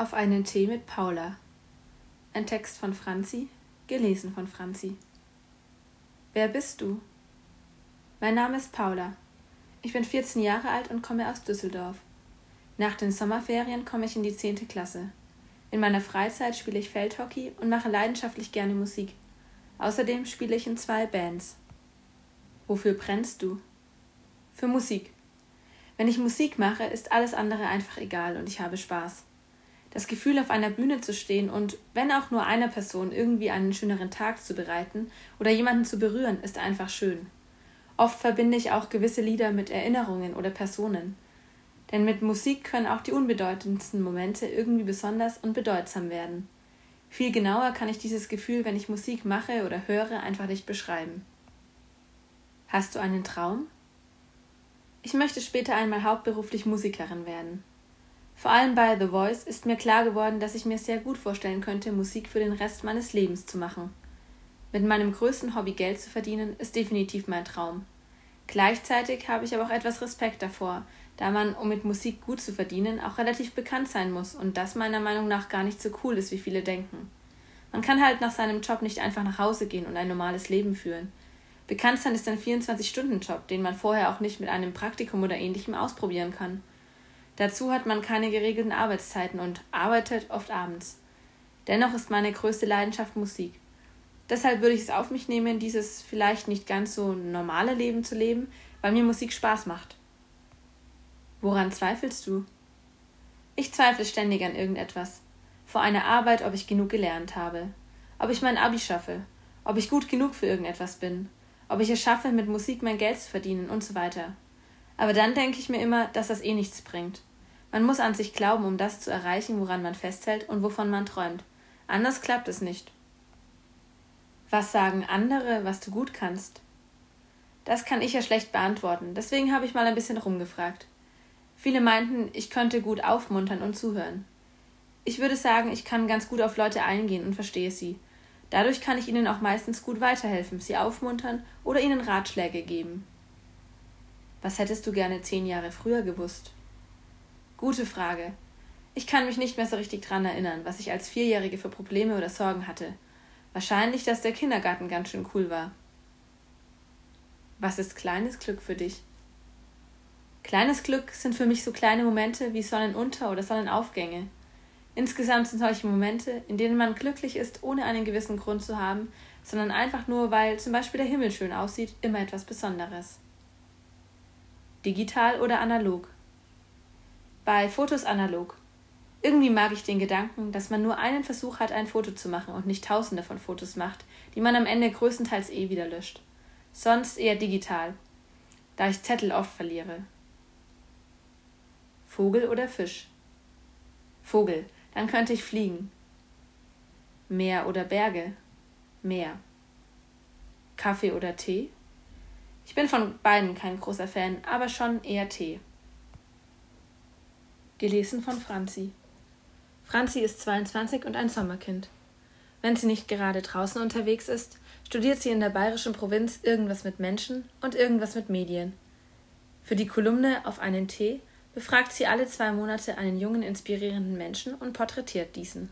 Auf einen Tee mit Paula. Ein Text von Franzi, gelesen von Franzi. Wer bist du? Mein Name ist Paula. Ich bin 14 Jahre alt und komme aus Düsseldorf. Nach den Sommerferien komme ich in die 10. Klasse. In meiner Freizeit spiele ich Feldhockey und mache leidenschaftlich gerne Musik. Außerdem spiele ich in zwei Bands. Wofür brennst du? Für Musik. Wenn ich Musik mache, ist alles andere einfach egal und ich habe Spaß. Das Gefühl, auf einer Bühne zu stehen und, wenn auch nur einer Person, irgendwie einen schöneren Tag zu bereiten oder jemanden zu berühren, ist einfach schön. Oft verbinde ich auch gewisse Lieder mit Erinnerungen oder Personen. Denn mit Musik können auch die unbedeutendsten Momente irgendwie besonders und bedeutsam werden. Viel genauer kann ich dieses Gefühl, wenn ich Musik mache oder höre, einfach nicht beschreiben. Hast du einen Traum? Ich möchte später einmal hauptberuflich Musikerin werden. Vor allem bei The Voice ist mir klar geworden, dass ich mir sehr gut vorstellen könnte, Musik für den Rest meines Lebens zu machen. Mit meinem größten Hobby Geld zu verdienen, ist definitiv mein Traum. Gleichzeitig habe ich aber auch etwas Respekt davor, da man, um mit Musik gut zu verdienen, auch relativ bekannt sein muss und das meiner Meinung nach gar nicht so cool ist, wie viele denken. Man kann halt nach seinem Job nicht einfach nach Hause gehen und ein normales Leben führen. Bekannt sein ist ein 24-Stunden-Job, den man vorher auch nicht mit einem Praktikum oder ähnlichem ausprobieren kann. Dazu hat man keine geregelten Arbeitszeiten und arbeitet oft abends. Dennoch ist meine größte Leidenschaft Musik. Deshalb würde ich es auf mich nehmen, dieses vielleicht nicht ganz so normale Leben zu leben, weil mir Musik Spaß macht. Woran zweifelst du? Ich zweifle ständig an irgendetwas. Vor einer Arbeit, ob ich genug gelernt habe, ob ich mein Abi schaffe, ob ich gut genug für irgendetwas bin, ob ich es schaffe, mit Musik mein Geld zu verdienen und so weiter. Aber dann denke ich mir immer, dass das eh nichts bringt. Man muss an sich glauben, um das zu erreichen, woran man festhält und wovon man träumt. Anders klappt es nicht. Was sagen andere, was du gut kannst? Das kann ich ja schlecht beantworten, deswegen habe ich mal ein bisschen rumgefragt. Viele meinten, ich könnte gut aufmuntern und zuhören. Ich würde sagen, ich kann ganz gut auf Leute eingehen und verstehe sie. Dadurch kann ich ihnen auch meistens gut weiterhelfen, sie aufmuntern oder ihnen Ratschläge geben. Was hättest du gerne zehn Jahre früher gewusst? Gute Frage. Ich kann mich nicht mehr so richtig dran erinnern, was ich als Vierjährige für Probleme oder Sorgen hatte. Wahrscheinlich, dass der Kindergarten ganz schön cool war. Was ist kleines Glück für dich? Kleines Glück sind für mich so kleine Momente wie Sonnenunter- oder Sonnenaufgänge. Insgesamt sind solche Momente, in denen man glücklich ist, ohne einen gewissen Grund zu haben, sondern einfach nur, weil zum Beispiel der Himmel schön aussieht, immer etwas Besonderes. Digital oder analog? Bei Fotos analog. Irgendwie mag ich den Gedanken, dass man nur einen Versuch hat, ein Foto zu machen und nicht tausende von Fotos macht, die man am Ende größtenteils eh wieder löscht. Sonst eher digital, da ich Zettel oft verliere. Vogel oder Fisch? Vogel, dann könnte ich fliegen. Meer oder Berge? Meer. Kaffee oder Tee? Ich bin von beiden kein großer Fan, aber schon eher Tee. Gelesen von Franzi. Franzi ist 22 und ein Sommerkind. Wenn sie nicht gerade draußen unterwegs ist, studiert sie in der bayerischen Provinz irgendwas mit Menschen und irgendwas mit Medien. Für die Kolumne Auf einen Tee befragt sie alle zwei Monate einen jungen, inspirierenden Menschen und porträtiert diesen.